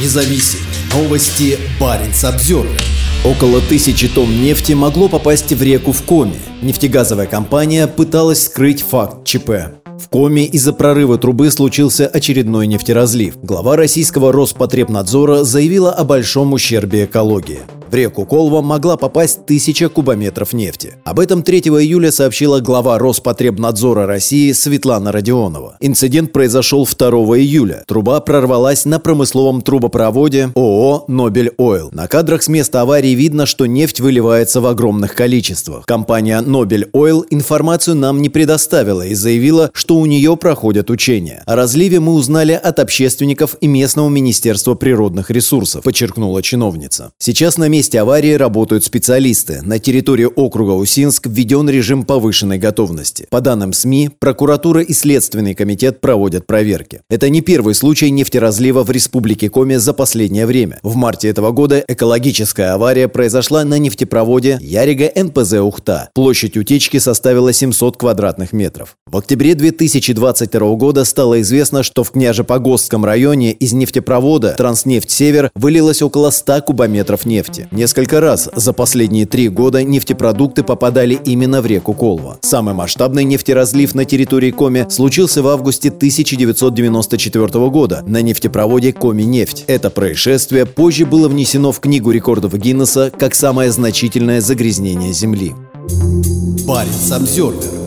независим. Новости Баренц Обзервер. Около тысячи тонн нефти могло попасть в реку в Коме. Нефтегазовая компания пыталась скрыть факт ЧП. В Коме из-за прорыва трубы случился очередной нефтеразлив. Глава российского Роспотребнадзора заявила о большом ущербе экологии. В реку Колва могла попасть тысяча кубометров нефти. Об этом 3 июля сообщила глава Роспотребнадзора России Светлана Родионова. Инцидент произошел 2 июля. Труба прорвалась на промысловом трубопроводе ООО «Нобель Ойл». На кадрах с места аварии видно, что нефть выливается в огромных количествах. Компания «Нобель Ойл» информацию нам не предоставила и заявила, что у нее проходят учения. О разливе мы узнали от общественников и местного Министерства природных ресурсов, подчеркнула чиновница. Сейчас на месте аварии работают специалисты. На территории округа Усинск введен режим повышенной готовности. По данным СМИ, прокуратура и Следственный комитет проводят проверки. Это не первый случай нефтеразлива в Республике Коми за последнее время. В марте этого года экологическая авария произошла на нефтепроводе Ярига НПЗ Ухта. Площадь утечки составила 700 квадратных метров. В октябре 2022 года стало известно, что в Княжепогостском районе из нефтепровода Транснефть-Север вылилось около 100 кубометров нефти. Несколько раз за последние три года нефтепродукты попадали именно в реку Колва. Самый масштабный нефтеразлив на территории Коми случился в августе 1994 года на нефтепроводе Коми-нефть. Это происшествие позже было внесено в Книгу рекордов Гиннесса как самое значительное загрязнение Земли. Парень Самсервер